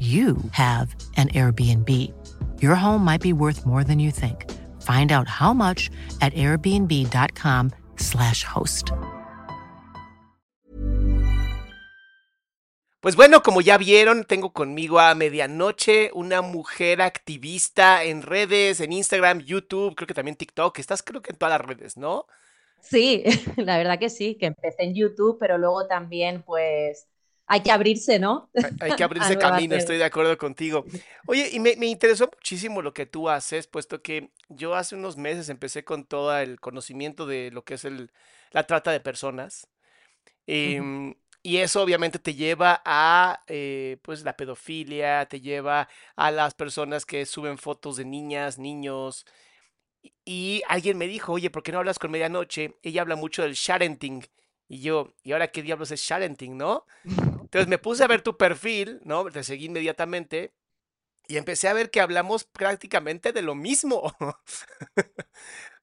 you have an Airbnb. Your home might be worth more than you think. Find out how much at airbnb.com/slash host. Pues bueno, como ya vieron, tengo conmigo a medianoche una mujer activista en redes, en Instagram, YouTube, creo que también TikTok. Estás creo que en todas las redes, ¿no? Sí, la verdad que sí, que empecé en YouTube, pero luego también pues hay que abrirse, ¿no? Hay, hay que abrirse camino, estoy de acuerdo contigo. Oye, y me, me, interesó muchísimo lo que tú haces, puesto que yo hace unos meses empecé con todo el conocimiento de lo que es el, la trata de personas. Eh, uh -huh. Y eso obviamente te lleva a eh, pues la pedofilia, te lleva a las personas que suben fotos de niñas, niños. Y alguien me dijo, oye, ¿por qué no hablas con Medianoche? Ella habla mucho del sharenting. Y yo, ¿y ahora qué diablos es sharenting, no? Entonces me puse a ver tu perfil, ¿no? Te seguí inmediatamente y empecé a ver que hablamos prácticamente de lo mismo.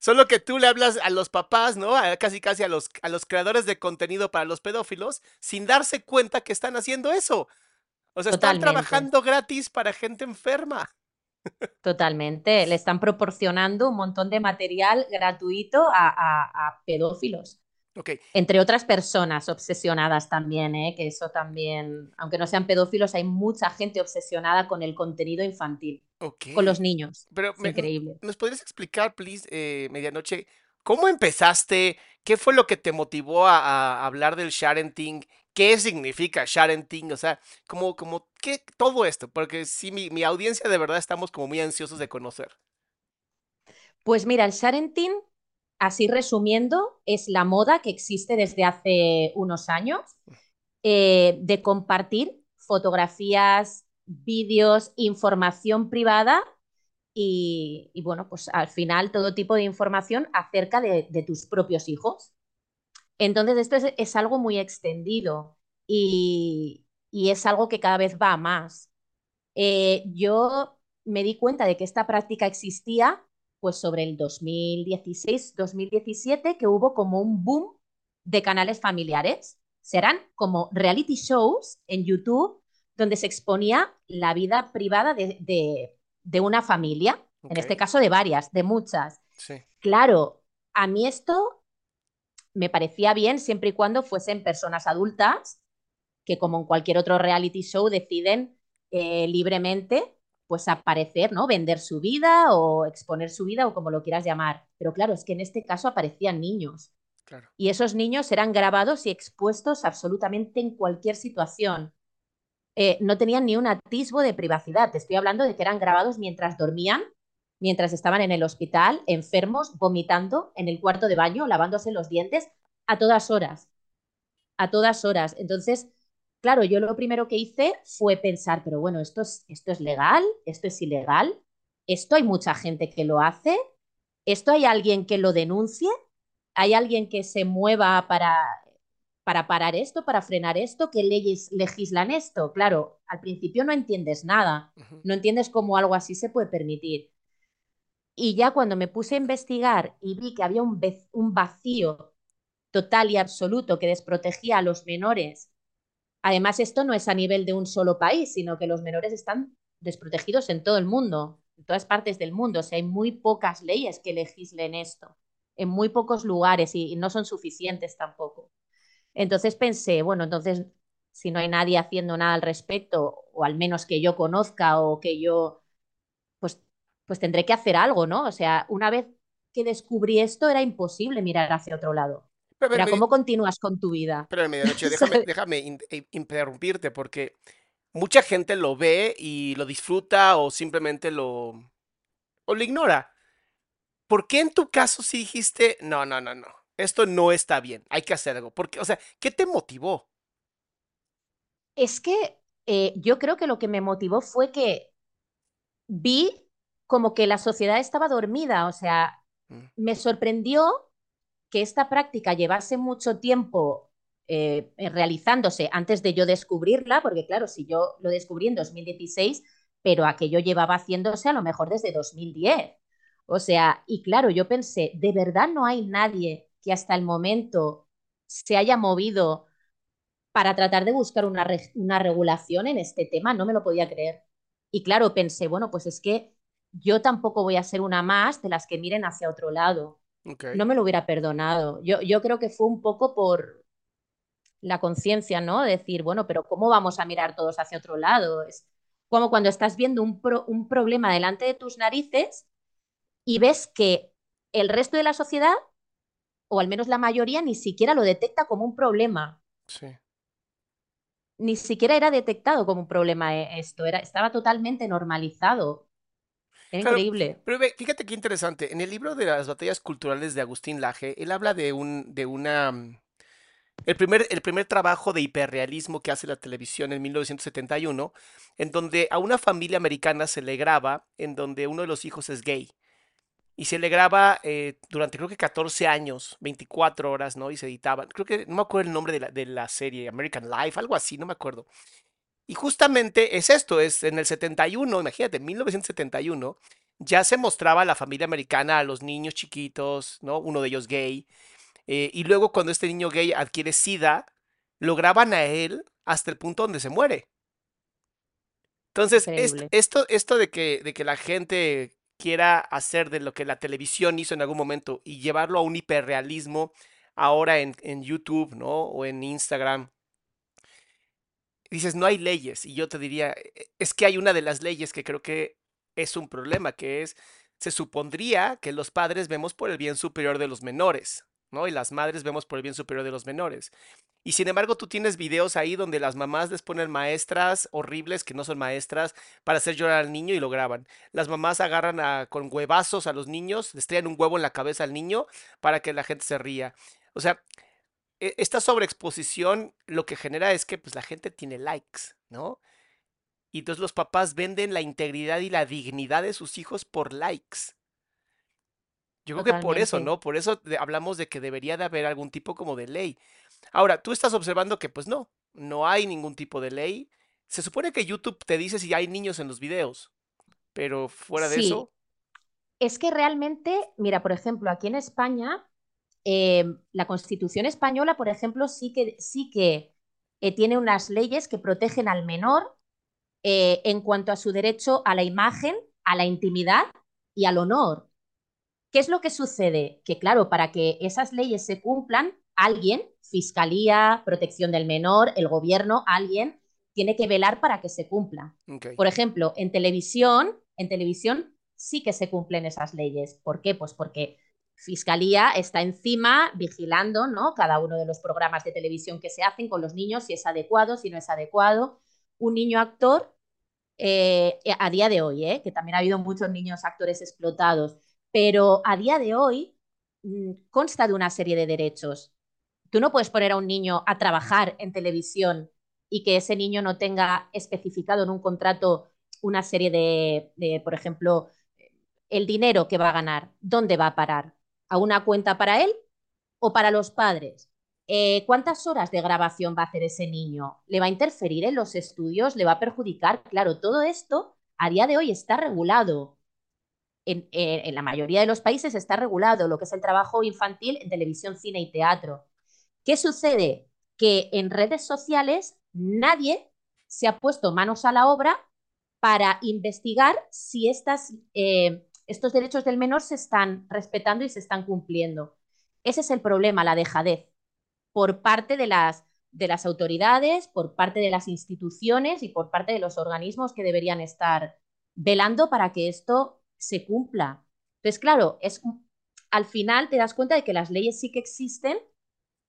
Solo que tú le hablas a los papás, ¿no? A casi casi a los, a los creadores de contenido para los pedófilos sin darse cuenta que están haciendo eso. O sea, Totalmente. están trabajando gratis para gente enferma. Totalmente. Le están proporcionando un montón de material gratuito a, a, a pedófilos. Okay. Entre otras personas obsesionadas también, ¿eh? que eso también, aunque no sean pedófilos, hay mucha gente obsesionada con el contenido infantil, okay. con los niños. Pero es me, increíble. ¿Nos podrías explicar, please, eh, medianoche, cómo empezaste? ¿Qué fue lo que te motivó a, a hablar del sharenting? ¿Qué significa sharenting? O sea, como, como, ¿qué? Todo esto, porque sí, mi, mi audiencia de verdad estamos como muy ansiosos de conocer. Pues mira, el sharenting así resumiendo, es la moda que existe desde hace unos años eh, de compartir fotografías, vídeos, información privada y, bueno, pues al final todo tipo de información acerca de, tus propios hijos. Entonces esto es, algo muy extendido y, es algo que cada vez va más. Eh, yo me di cuenta de que esta práctica existía pues sobre el 2016-2017, que hubo como un boom de canales familiares. Serán como reality shows en YouTube donde se exponía la vida privada de, de, de una familia, okay. en este caso de varias, de muchas. Sí. Claro, a mí esto me parecía bien siempre y cuando fuesen personas adultas que como en cualquier otro reality show deciden eh, libremente pues aparecer, ¿no? Vender su vida o exponer su vida o como lo quieras llamar. Pero claro, es que en este caso aparecían niños. Claro. Y esos niños eran grabados y expuestos absolutamente en cualquier situación. Eh, no tenían ni un atisbo de privacidad. Te estoy hablando de que eran grabados mientras dormían, mientras estaban en el hospital, enfermos, vomitando en el cuarto de baño, lavándose los dientes a todas horas. A todas horas. Entonces, Claro, yo lo primero que hice fue pensar, pero bueno, ¿esto es, ¿esto es legal? ¿Esto es ilegal? ¿Esto hay mucha gente que lo hace? ¿Esto hay alguien que lo denuncie? ¿Hay alguien que se mueva para, para parar esto, para frenar esto? ¿Qué leyes legislan esto? Claro, al principio no entiendes nada, no entiendes cómo algo así se puede permitir. Y ya cuando me puse a investigar y vi que había un, un vacío total y absoluto que desprotegía a los menores Además, esto no es a nivel de un solo país, sino que los menores están desprotegidos en todo el mundo, en todas partes del mundo. O sea, hay muy pocas leyes que legislen esto, en muy pocos lugares y, no son suficientes tampoco. Entonces pensé, bueno, entonces si no hay nadie haciendo nada al respecto, o al menos que yo conozca o que yo, pues, pues tendré que hacer algo, ¿no? O sea, una vez que descubrí esto era imposible mirar hacia otro lado. Pero, ¿cómo continúas con tu vida? Pero medianoche, déjame, déjame eh, interrumpirte porque mucha gente lo ve y lo disfruta o simplemente lo, o lo ignora. ¿Por qué en tu caso sí dijiste, no, no, no, no, esto no está bien, hay que hacer algo? Porque, o sea, ¿qué te motivó? Es que eh, yo creo que lo que me motivó fue que vi como que la sociedad estaba dormida, o sea, mm. me sorprendió que esta práctica llevase mucho tiempo eh, eh, realizándose antes de yo descubrirla, porque claro, si yo lo descubrí en 2016, pero aquello llevaba haciéndose a lo mejor desde 2010. O sea, y claro, yo pensé, ¿de verdad no hay nadie que hasta el momento se haya movido para tratar de buscar una, una regulación en este tema? No me lo podía creer. Y claro, pensé, bueno, pues es que yo tampoco voy a ser una más de las que miren hacia otro lado. No me lo hubiera perdonado. Yo, yo creo que fue un poco por la conciencia, ¿no? Decir, bueno, pero ¿cómo vamos a mirar todos hacia otro lado? Es como cuando estás viendo un, un problema delante de tus narices y ves que el resto de la sociedad, o al menos la mayoría, ni siquiera lo detecta como un problema. Sí. Ni siquiera era detectado como un problema eh, esto, era, estaba totalmente normalizado increíble. Pero fíjate qué interesante. En el libro de las batallas culturales de Agustín Laje, él habla de un, de una. Mm, el primer, el primer trabajo de hiperrealismo que hace la televisión en 1971, en donde a una familia americana se le graba, en donde uno de los hijos es gay. Y se le graba eh, durante creo que 14 años, 24 horas, ¿no? Y se editaba. Creo que no me acuerdo el nombre de la, de la serie, American Life, algo así, no me acuerdo. Y justamente es esto, es en el 71, imagínate, en 1971, ya se mostraba a la familia americana, a los niños chiquitos, ¿no? Uno de ellos gay. Eh, y luego cuando este niño gay adquiere SIDA, lo graban a él hasta el punto donde se muere. Entonces, esto, esto de, que, de que la gente quiera hacer de lo que la televisión hizo en algún momento y llevarlo a un hiperrealismo ahora en, en YouTube, ¿no? O en Instagram, dices, no hay leyes. Y yo te diría, e, es que hay una de las leyes que creo que es un problema, que es, se supondría que los padres vemos por el bien superior de los menores, ¿no? Y las madres vemos por el bien superior de los menores. Y sin embargo, tú tienes videos ahí donde las mamás les ponen maestras horribles que no son maestras para hacer llorar al niño y lo graban. Las mamás agarran a, con huevazos a los niños, les traen un huevo en la cabeza al niño para que la gente se ría. O sea, esta sobreexposición lo que genera es que pues la gente tiene likes, ¿no? Y entonces los papás venden la integridad y la dignidad de sus hijos por likes. Yo creo que por eso, ¿no? Por eso hablamos de que debería de haber algún tipo como de ley. Ahora, tú estás observando que pues no, no hay ningún tipo de ley. Se supone que YouTube te dice si hay niños en los videos, pero fuera de eso... Es que realmente, mira, por ejemplo, aquí en España eh, la Constitución española, por ejemplo, sí que, sí que eh, tiene unas leyes que protegen al menor eh, en cuanto a su derecho a la imagen, a la intimidad y al honor. ¿Qué es lo que sucede? Que claro, para que esas leyes se cumplan, alguien, Fiscalía, Protección del Menor, el gobierno, alguien, tiene que velar para que se cumpla. Por ejemplo, en televisión, en televisión sí que se cumplen esas leyes. ¿Por qué? Pues porque Fiscalía está encima vigilando ¿no? cada uno de los programas de televisión que se hacen con los niños, si es adecuado, si no es adecuado. Un niño actor, eh, a día de hoy, ¿eh? que también ha habido muchos niños actores explotados, pero a día de hoy mm, consta de una serie de derechos. Tú no puedes poner a un niño a trabajar en televisión y que ese niño no tenga especificado en un contrato una serie de, de por ejemplo, el dinero que va a ganar, dónde va a parar a una cuenta para él o para los padres. Eh, ¿Cuántas horas de grabación va a hacer ese niño? ¿Le va a interferir en los estudios? ¿Le va a perjudicar? Claro, todo esto a día de hoy está regulado. En, en, la mayoría de los países está regulado lo que es el trabajo infantil en televisión, cine y teatro. ¿Qué sucede? Que en redes sociales nadie se ha puesto manos a la obra para investigar si estas, eh, estos derechos del menor se están respetando y se están cumpliendo. Ese es el problema, la dejadez, por parte de las, de las autoridades, por parte de las instituciones y por parte de los organismos que deberían estar velando para que esto se cumpla. Entonces, claro, es, al final te das cuenta de que las leyes sí que existen,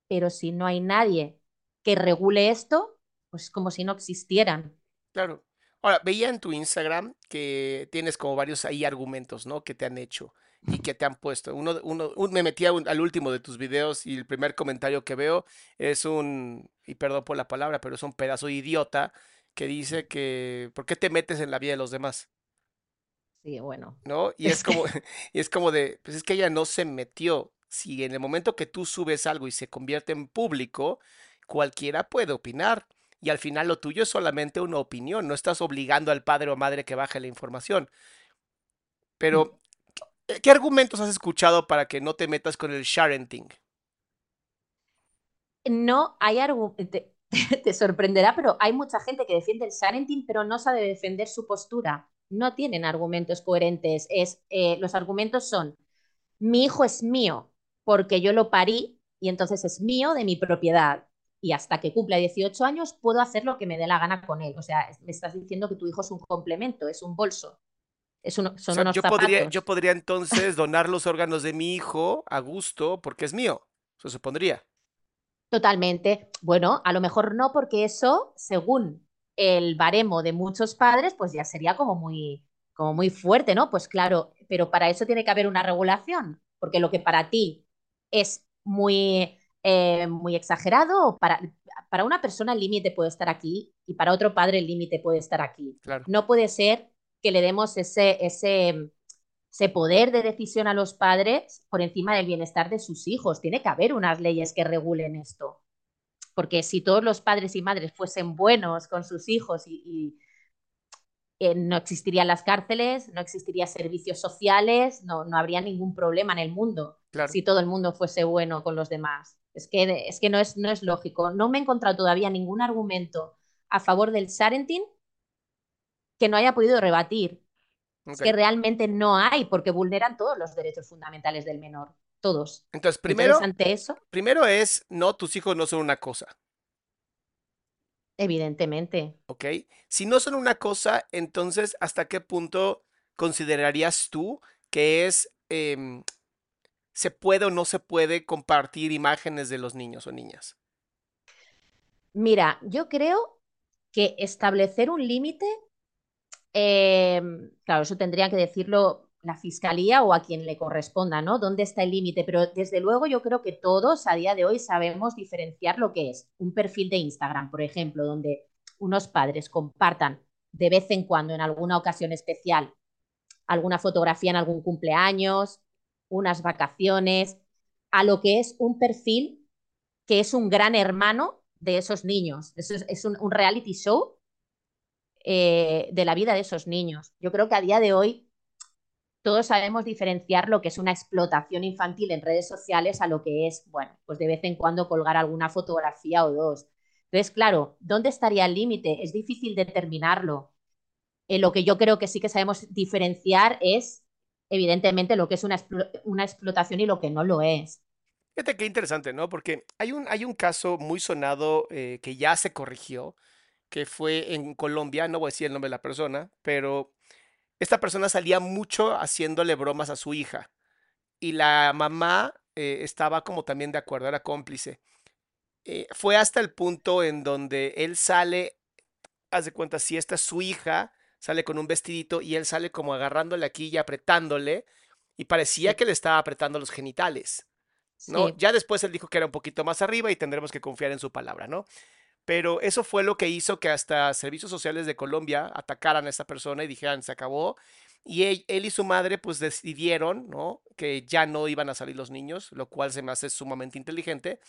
pero si no hay nadie que regule esto, pues como si no existieran. Claro. Ahora, veía en tu Instagram que tienes como varios ahí argumentos, ¿no? Que te han hecho y que te han puesto. Uno, uno, me metí al último de tus videos y el primer comentario que veo es un, y perdón por la palabra, pero es un pedazo idiota que dice que, ¿por qué te metes en la vida de los demás? Sí, bueno. ¿No? Y es como, y es como de, pues es que ella no se metió. Si en el momento que tú subes algo y se convierte en público, cualquiera puede opinar. Y al final lo tuyo es solamente una opinión, no estás obligando al padre o madre que baje la información. Pero, eh, ¿qué argumentos has escuchado para que no te metas con el sharenting? No hay argumentos. Te, sorprenderá, pero hay mucha gente que defiende el sharenting, pero no sabe defender su postura. No tienen argumentos coherentes. Es, eh, los argumentos son, mi hijo es mío porque yo lo parí y entonces es mío de mi propiedad y hasta que cumpla 18 años puedo hacer lo que me dé la gana con él. O sea, me estás diciendo que tu hijo es un complemento, es un bolso. Es son unos yo podría, yo podría entonces donar los órganos de mi hijo a gusto porque es mío, se supondría. Totalmente. Bueno, a lo mejor no, porque eso, según el baremo de muchos padres, pues ya sería como muy, como muy fuerte, ¿no? Pues claro, pero para eso tiene que haber una regulación, porque lo que para ti es muy eh, muy exagerado. Para, para una persona el límite puede estar aquí y para otro padre el límite puede estar aquí. No puede ser que le demos ese, ese, ese poder de decisión a los padres por encima del bienestar de sus hijos. Tiene que haber unas leyes que regulen esto. Porque si todos los padres y madres fuesen buenos con sus hijos y, eh, no existirían las cárceles, no existirían servicios sociales, no, no habría ningún problema en el mundo si todo el mundo fuese bueno con los demás. Es que, es que no, es, no es lógico. No me he encontrado todavía ningún argumento a favor del Sarentin que no haya podido rebatir. Es que realmente no hay, porque vulneran todos los derechos fundamentales del menor. Todos. Entonces, primero, ante eso, primero es, no, tus hijos no son una cosa. Evidentemente. Ok. Si no son una cosa, entonces, ¿hasta qué punto considerarías tú que es em, se puede o no se puede compartir imágenes de los niños o niñas? Mira, yo creo que establecer un límite, em, claro, eso tendría que decirlo la fiscalía o a quien le corresponda, ¿no? ¿Dónde está el límite? Pero desde luego yo creo que todos a día de hoy sabemos diferenciar lo que es un perfil de Instagram, por ejemplo, donde unos padres compartan de vez en cuando, en alguna ocasión especial, alguna fotografía en algún cumpleaños, unas vacaciones, a lo que es un perfil que es un gran hermano de esos niños. Eso es, un, reality show eh, de la vida de esos niños. Yo creo que a día de hoy todos sabemos diferenciar lo que es una explotación infantil en redes sociales a lo que es, bueno, pues de vez en cuando colgar alguna fotografía o dos. Entonces, claro, ¿dónde estaría el límite? Es difícil determinarlo. Eh, lo que yo creo que sí que sabemos diferenciar es evidentemente lo que es una, una explotación y lo que no lo es. Fíjate qué interesante, ¿no? Porque hay un, hay un caso muy sonado eh, que ya se corrigió, que fue en Colombia, no voy a decir el nombre de la persona, pero esta persona salía mucho haciéndole bromas a su hija y la mamá eh, estaba como también de acuerdo, era cómplice. Eh, fue hasta el punto en donde él sale, haz de cuenta, si esta es su hija, sale con un vestidito y él sale como agarrándole aquí y apretándole y parecía que le estaba apretando los genitales. ¿no? Ya después él dijo que era un poquito más arriba y tendremos que confiar en su palabra, ¿no? Pero eso fue lo que hizo que hasta servicios sociales de Colombia atacaran a esta persona y dijeran, se acabó. Y él, y su madre pues decidieron, ¿no? Que ya no iban a salir los niños, lo cual se me hace sumamente inteligente,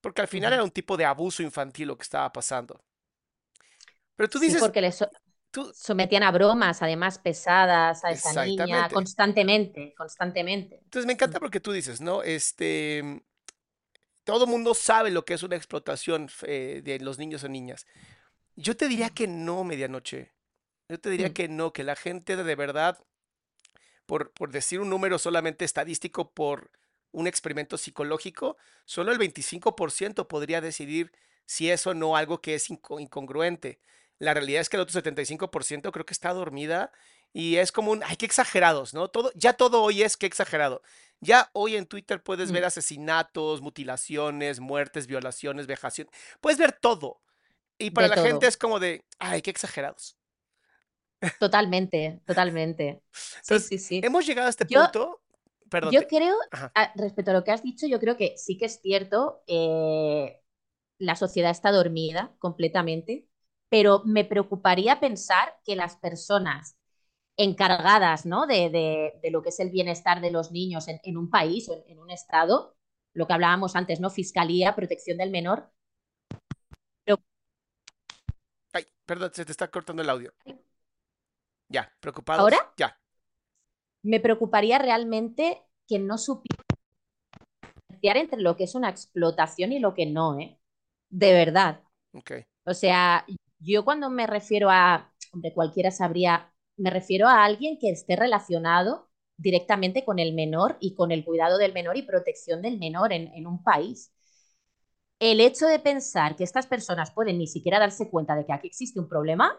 porque al final era un tipo de abuso infantil lo que estaba pasando. Pero tú dices... porque Sometían a bromas, además pesadas, a esa niña, constantemente, constantemente. Entonces me encanta porque tú dices, ¿no? Este, todo el mundo sabe lo que es una explotación eh, de los niños o niñas. Yo te diría que no, medianoche. Yo te diría Mm. que no, que la gente de verdad, por, por decir un número solamente estadístico, por un experimento psicológico, solo el 25% podría decidir si es o no algo que es inco- incongruente. La realidad es que el otro 75% creo que está dormida y es como un, ay, qué exagerados, ¿no? Todo, ya todo hoy es que exagerado. Ya hoy en Twitter puedes ver Mm. asesinatos, mutilaciones, muertes, violaciones, vejación. Puedes ver todo. Y para De la gente es como de, ay, qué exagerados. Totalmente, totalmente. Sí, Entonces, sí, sí. hemos llegado a este Yo, punto. Perdón, yo creo, ah, respecto a lo que has dicho, yo creo que sí que es cierto, eh, la sociedad está dormida completamente, pero me preocuparía pensar que las personas encargadas, ¿no? de, de- de lo que es el bienestar de los niños en, en un país o en, en un estado, lo que hablábamos antes, ¿no? Fiscalía, protección del menor, pero ay, perdón, se te está cortando el audio. Ya, preocupados. ahora Ya, me preocuparía realmente que no diferenciar entre lo que es una explotación y lo que no, ¿eh? De verdad. ok. O sea, yo cuando me refiero a, hombre, cualquiera sabría, me refiero a alguien que esté relacionado directamente con el menor y con el cuidado del menor y protección del menor en, en un país. El hecho de pensar que estas personas pueden ni siquiera darse cuenta de que aquí existe un problema,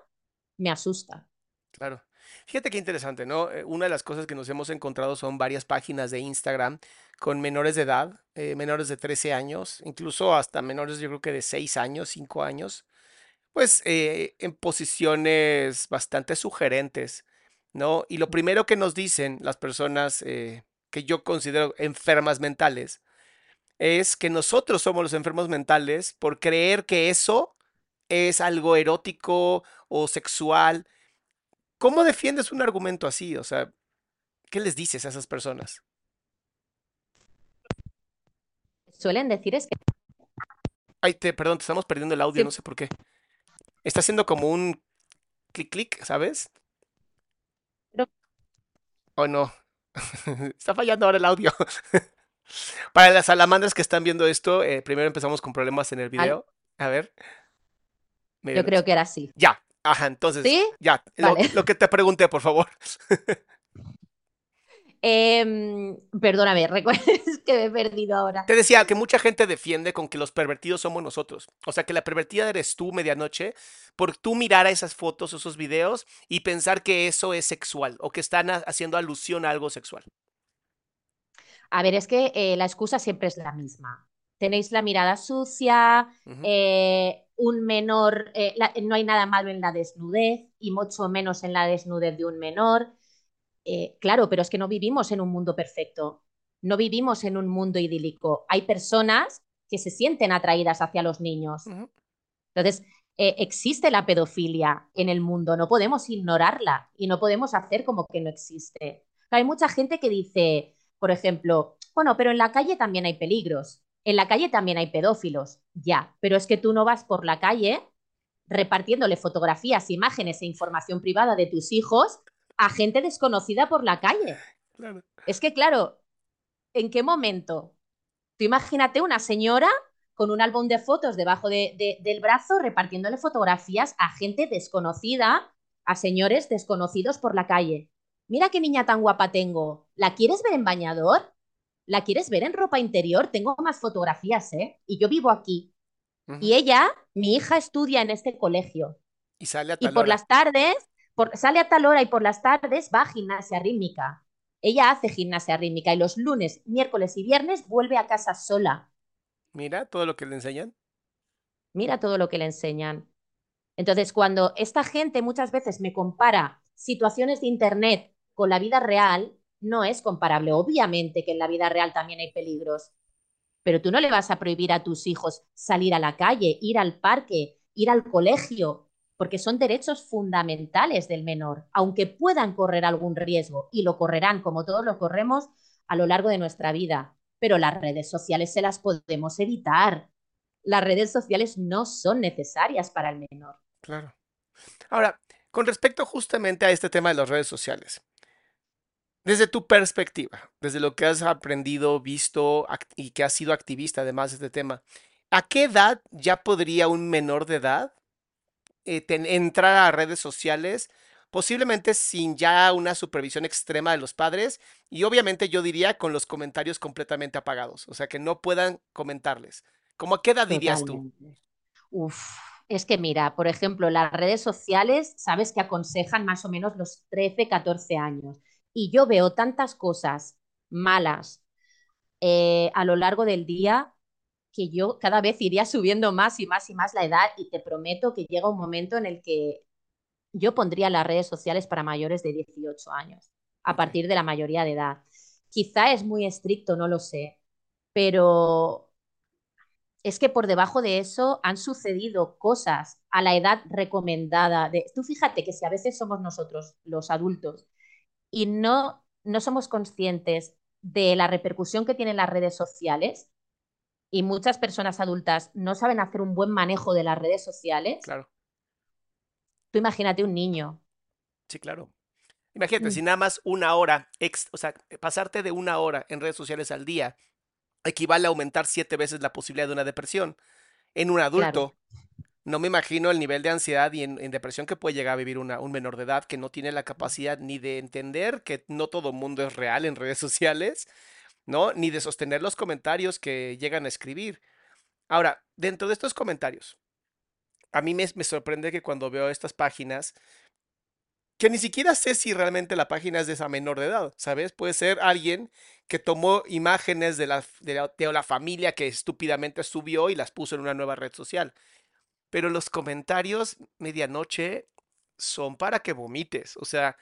me asusta. Claro. Fíjate qué interesante, ¿no? Eh, Una de las cosas que nos hemos encontrado son varias páginas de Instagram con menores de edad, eh, menores de 13 años, incluso hasta menores yo creo que de 6 años, 5 años, pues eh, en posiciones bastante sugerentes, ¿no? Y lo primero que nos dicen las personas eh, que yo considero enfermas mentales es que nosotros somos los enfermos mentales por creer que eso es algo erótico o sexual. ¿Cómo defiendes un argumento así? O sea, ¿qué les dices a esas personas? Suelen decir es que Ay, te, perdón, te estamos perdiendo el audio, no sé por qué. Está haciendo como un clic clic, ¿sabes? pero ¿O no? Está fallando ahora el audio. Para las salamandras que están viendo esto, eh, primero empezamos con problemas en el video. A ver, yo creo que era así. Ya, ajá, entonces, ¿Sí? ya, lo, Vale. lo que te pregunté, por favor. Em, perdóname, recuerda es que me he perdido ahora. Te decía que mucha gente defiende con que los pervertidos somos nosotros. O sea, que la pervertida eres tú, medianoche, por tú mirar a esas fotos, esos videos y pensar que eso es sexual o que están ha- haciendo alusión a algo sexual. A ver, es que eh, la excusa siempre es la misma. Tenéis la mirada sucia, eh, un menor, eh, la- no hay nada malo en la desnudez y mucho menos en la desnudez de un menor. Eh, claro, pero es que no vivimos en un mundo perfecto, no vivimos en un mundo idílico. Hay personas que se sienten atraídas hacia los niños. Entonces, eh, existe la pedofilia en el mundo, no podemos ignorarla y no podemos hacer como que no existe. Hay mucha gente que dice, por ejemplo, bueno, pero en la calle también hay peligros, en la calle también hay pedófilos, ya, pero es que tú no vas por la calle repartiéndole fotografías, imágenes e información privada de tus hijos a gente desconocida por la calle. Claro. Es que, claro, ¿en qué momento? Tú imagínate una señora con un álbum de fotos debajo de- de- del brazo repartiéndole fotografías a gente desconocida, a señores desconocidos por la calle. Mira qué niña tan guapa tengo. ¿La quieres ver en bañador? ¿La quieres ver en ropa interior? Tengo más fotografías, ¿eh? Y yo vivo aquí. Y ella, mi hija, estudia en este colegio. Y sale a Y tal por hora. las tardes, por- sale a tal hora y por las tardes va a gimnasia rítmica. Ella hace gimnasia rítmica y los lunes, miércoles y viernes vuelve a casa sola. Mira todo lo que le enseñan. Mira todo lo que le enseñan. Entonces, cuando esta gente muchas veces me compara situaciones de Internet con la vida real, no es comparable. Obviamente que en la vida real también hay peligros, pero tú no le vas a prohibir a tus hijos salir a la calle, ir al parque, ir al colegio, porque son derechos fundamentales del menor, aunque puedan correr algún riesgo, y lo correrán como todos lo corremos a lo largo de nuestra vida. Pero las redes sociales se las podemos evitar. Las redes sociales no son necesarias para el menor. Claro. Ahora, con respecto justamente a este tema de las redes sociales, Desde tu perspectiva, desde lo que has aprendido, visto y que has sido activista además de este tema, ¿a qué edad ya podría un menor de edad eh, entrar a redes sociales? Posiblemente sin ya una supervisión extrema de los padres y obviamente yo diría con los comentarios completamente apagados, o sea que no puedan comentarles. ¿Cómo a qué edad dirías tú? Uf, es que mira, por ejemplo, las redes sociales, sabes que aconsejan más o menos los 13, 14 años y yo veo tantas cosas malas eh, a lo largo del día que yo cada vez iría subiendo más y más y más la edad y te prometo que llega un momento en el que yo pondría las redes sociales para mayores de 18 años, a partir de la mayoría de edad. Quizá es muy estricto, no lo sé, pero es que por debajo de eso han sucedido cosas a la edad recomendada. De, tú fíjate que si a veces somos nosotros, los adultos, y no, no somos conscientes de la repercusión que tienen las redes sociales y muchas personas adultas no saben hacer un buen manejo de las redes sociales. Claro. Tú imagínate un niño. Sí, claro. Imagínate, mm. si nada más una hora, o sea, pasarte de una hora en redes sociales al día equivale a aumentar siete veces la posibilidad de una depresión. En un adulto, no me imagino el nivel de ansiedad y en, depresión que puede llegar a vivir una, un menor de edad que no tiene la capacidad ni de entender que no todo el mundo es real en redes sociales, ¿no? Ni de sostener los comentarios que llegan a escribir. Ahora, dentro de estos comentarios, a mí me, me sorprende que cuando veo estas páginas, que ni siquiera sé si realmente la página es de esa menor de edad, ¿sabes? Puede ser alguien que tomó imágenes de la, de la, de la familia que estúpidamente subió y las puso en una nueva red social. Pero los comentarios medianoche son para que vomites. O sea,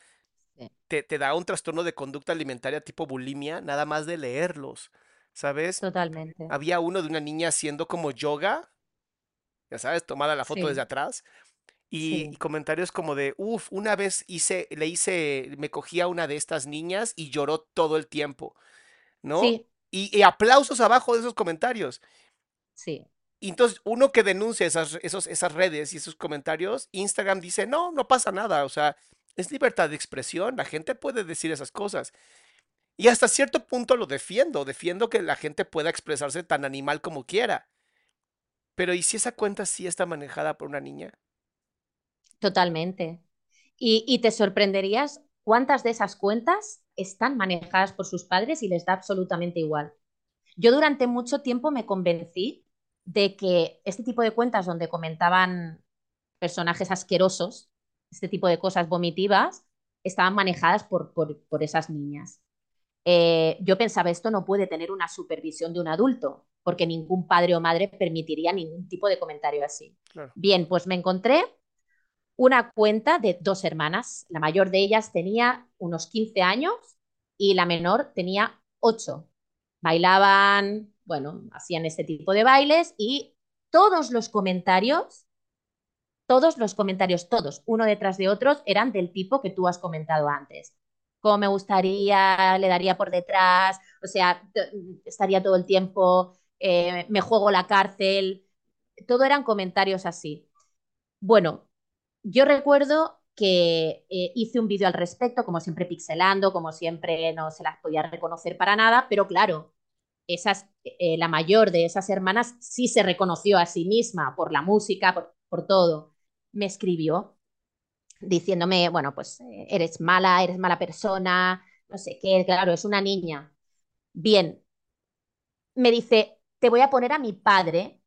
te, da un trastorno de conducta alimentaria tipo bulimia, nada más de leerlos. ¿Sabes? Totalmente. Había uno de una niña haciendo como yoga, ya sabes, tomada la foto desde atrás. Y, comentarios como de, uff, una vez hice, le hice, me cogía una de estas niñas y lloró todo el tiempo, ¿no? Sí. y, aplausos abajo de esos comentarios. Sí. Y entonces uno que denuncia esas, esos, esas redes y esos comentarios, Instagram dice, no, no pasa nada, o sea, es libertad de expresión, la gente puede decir esas cosas. Y hasta cierto punto lo defiendo, defiendo que la gente pueda expresarse tan animal como quiera. Pero ¿y si esa cuenta sí está manejada por una niña? Totalmente. Y, y te sorprenderías cuántas de esas cuentas están manejadas por sus padres y les da absolutamente igual. Yo durante mucho tiempo me convencí de que este tipo de cuentas donde comentaban personajes asquerosos, este tipo de cosas vomitivas, estaban manejadas por, por, esas niñas. Eh, yo pensaba, esto no puede tener una supervisión de un adulto, porque ningún padre o madre permitiría ningún tipo de comentario así. Bien, pues me encontré una cuenta de dos hermanas. La mayor de ellas tenía unos 15 años y la menor tenía 8. Bailaban, bueno, hacían este tipo de bailes y todos los comentarios, todos los comentarios, todos, uno detrás de otros, eran del tipo que tú has comentado antes. Como me gustaría, le daría por detrás, o sea, estaría todo el tiempo, eh, me juego la cárcel, todo eran comentarios así. Bueno, yo recuerdo que eh, hice un vídeo al respecto, como siempre pixelando, como siempre no se las podía reconocer para nada, pero claro, esas, eh, la mayor de esas hermanas sí se reconoció a sí misma por la música, por, todo. Me escribió diciéndome, bueno, pues eh, eres mala, eres mala persona, no sé qué, claro, es una niña. Bien, me dice, te voy a poner a mi padre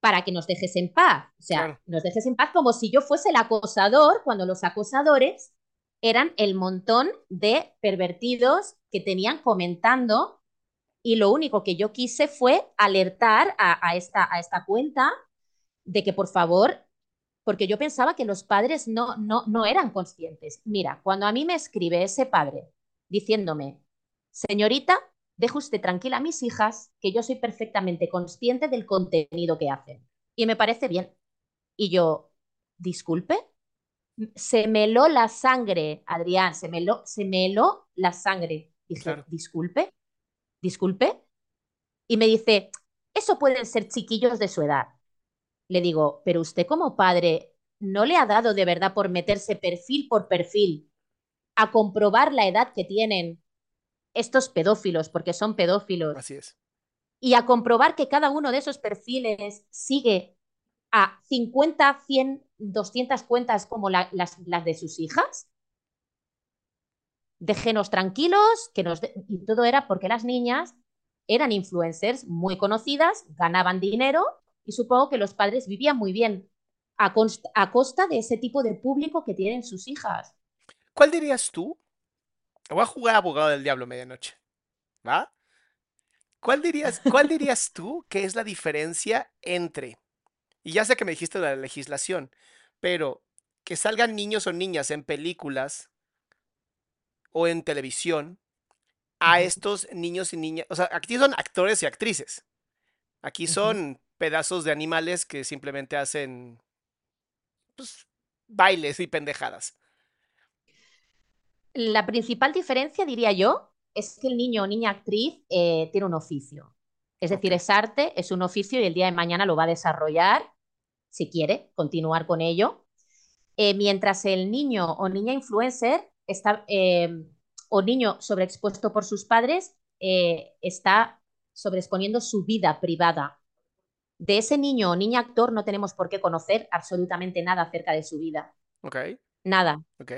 para que nos dejes en paz. O sea, nos dejes en paz como si yo fuese el acosador, cuando los acosadores eran el montón de pervertidos que tenían comentando y lo único que yo quise fue alertar a, esta, a esta cuenta de que por favor, porque yo pensaba que los padres no, no, no eran conscientes. Mira, cuando a mí me escribe ese padre diciéndome, señorita, deje usted tranquila a mis hijas, que yo soy perfectamente consciente del contenido que hacen. Y me parece bien. Y yo, disculpe, se meló la sangre, Adrián, se meló, se meló la sangre. Dije, disculpe, disculpe, y me dice, eso pueden ser chiquillos de su edad. Le digo, pero usted como padre no le ha dado de verdad por meterse perfil por perfil a comprobar la edad que tienen estos pedófilos, porque son pedófilos. Así es. Y a comprobar que cada uno de esos perfiles sigue a 50, 100, 200 cuentas como las, las, de sus hijas. Déjenos tranquilos, que nos y todo era porque las niñas eran influencers muy conocidas, ganaban dinero y supongo que los padres vivían muy bien a, a costa de ese tipo de público que tienen sus hijas. ¿Cuál dirías tú? Voy a jugar abogado del diablo medianoche. ¿Va? ¿Cuál dirías, ¿Cuál dirías tú que es la diferencia entre, y ya sé que me dijiste la legislación, pero que salgan niños o niñas en películas o en televisión a estos niños y niñas, o sea, aquí son actores y actrices. Aquí son pedazos de animales que simplemente hacen pues, bailes y pendejadas. La principal diferencia, diría yo, es que el niño o niña actriz eh, tiene un oficio. Es decir, es arte, es un oficio y el día de mañana lo va a desarrollar, si quiere, continuar con ello. Eh, mientras el niño o niña influencer está, eh, o niño sobreexpuesto por sus padres está sobreexponiendo su vida privada. De ese niño o niña actor no tenemos por qué conocer absolutamente nada acerca de su vida. Ok. Nada. Ok.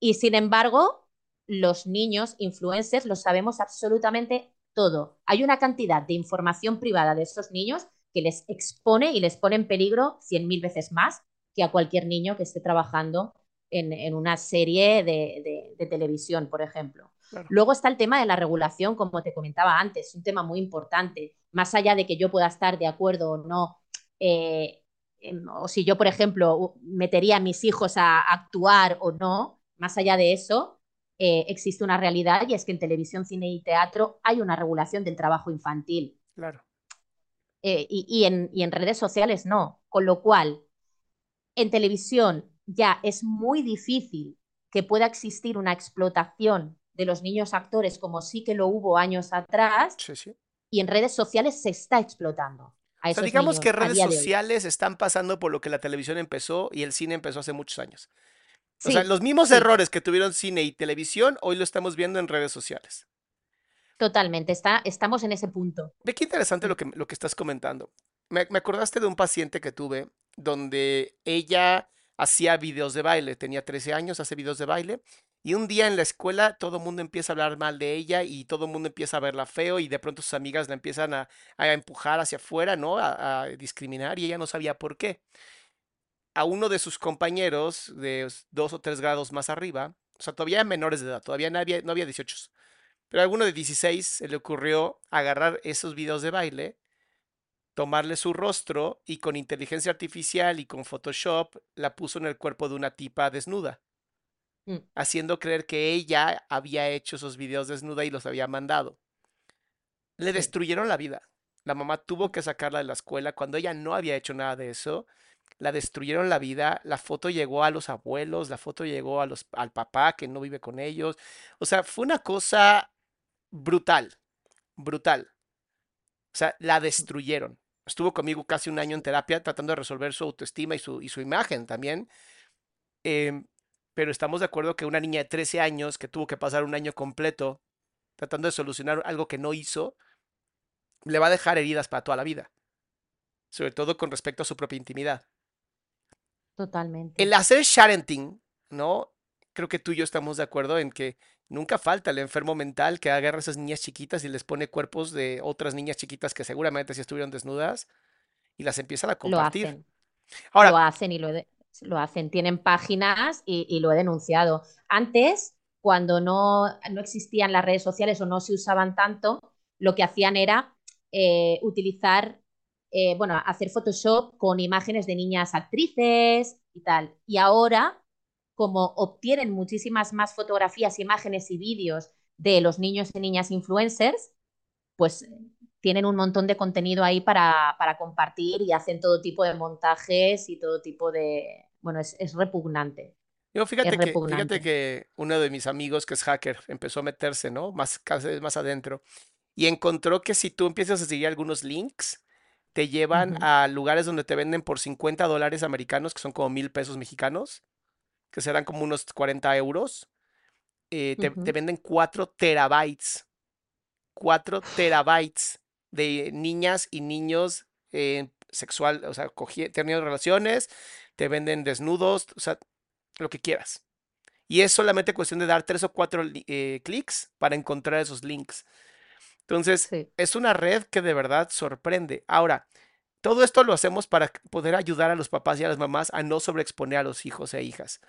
Y sin embargo, los niños influencers lo sabemos absolutamente todo. Hay una cantidad de información privada de esos niños que les expone y les pone en peligro cien mil veces más que a cualquier niño que esté trabajando en, una serie de, televisión, por ejemplo. Luego está el tema de la regulación, como te comentaba antes, un tema muy importante. Más allá de que yo pueda estar de acuerdo o no eh, o si yo, por ejemplo, metería a mis hijos a actuar o no, más allá de eso, eh, existe una realidad y es que en televisión, cine y teatro hay una regulación del trabajo infantil. Claro. Eh, y, en, y en redes sociales no. Con lo cual, en televisión ya es muy difícil que pueda existir una explotación de los niños actores como sí que lo hubo años atrás. Sí, sí. Y en redes sociales se está explotando. A o sea, digamos que redes sociales están pasando por lo que la televisión empezó y el cine empezó hace muchos años o sea, los mismos errores que tuvieron cine y televisión, hoy lo estamos viendo en redes sociales. Totalmente, está, estamos en ese punto. Ve qué interesante lo que, lo que estás comentando. Me, me, acordaste de un paciente que tuve donde ella hacía videos de baile, tenía 13 años, hace videos de baile, y un día en la escuela todo el mundo empieza a hablar mal de ella y todo el mundo empieza a verla feo y de pronto sus amigas la empiezan a, a empujar hacia afuera, ¿no? A, discriminar y ella no sabía por qué a uno de sus compañeros de dos o tres grados más arriba, o sea, todavía menores de edad, todavía no había, no había 18, pero a alguno de 16 se le ocurrió agarrar esos videos de baile, tomarle su rostro y con inteligencia artificial y con Photoshop la puso en el cuerpo de una tipa desnuda, mm. haciendo creer que ella había hecho esos videos desnuda y los había mandado. Le destruyeron la vida. La mamá tuvo que sacarla de la escuela cuando ella no había hecho nada de eso la destruyeron la vida, la foto llegó a los abuelos, la foto llegó a los, al papá que no vive con ellos. O sea, fue una cosa brutal, brutal. O sea, la destruyeron. Estuvo conmigo casi un año en terapia tratando de resolver su autoestima y su, y su imagen también. Em, pero estamos de acuerdo que una niña de 13 años que tuvo que pasar un año completo tratando de solucionar algo que no hizo, le va a dejar heridas para toda la vida. Sobre todo con respecto a su propia intimidad. Totalmente. El hacer sharenting, ¿no? Creo que tú y yo estamos de acuerdo en que nunca falta el enfermo mental que agarra a esas niñas chiquitas y les pone cuerpos de otras niñas chiquitas que seguramente si estuvieron desnudas y las empiezan a compartir. Lo hacen. Ahora, lo hacen y lo, lo hacen. Tienen páginas y, lo he denunciado. Antes, cuando no, no, existían las redes sociales o no se usaban tanto, lo que hacían era eh, utilizar eh, bueno, hacer Photoshop con imágenes de niñas actrices y tal. Y ahora, como obtienen muchísimas más fotografías, imágenes y vídeos de los niños y niñas influencers, pues tienen un montón de contenido ahí para, compartir y hacen todo tipo de montajes y todo tipo de... Bueno, es, repugnante. Yo, fíjate, que, fíjate que uno de mis amigos que es hacker empezó a meterse, ¿no? Más, más adentro. Y encontró que si tú empiezas a seguir algunos links, te llevan a lugares donde te venden por 50 dólares americanos, que son como mil pesos mexicanos, que serán como unos 40 euros. eh, te, venden 4 terabytes. 4 terabytes de niñas y niños eh, sexual, o sea, teniendo relaciones, te venden desnudos, o sea, lo que quieras. Y es solamente cuestión de dar tres o cuatro eh, clics para encontrar esos links. Entonces, es una red que de verdad sorprende. Ahora, todo esto lo hacemos para poder ayudar a los papás y a las mamás a no sobreexponer a los hijos e hijas.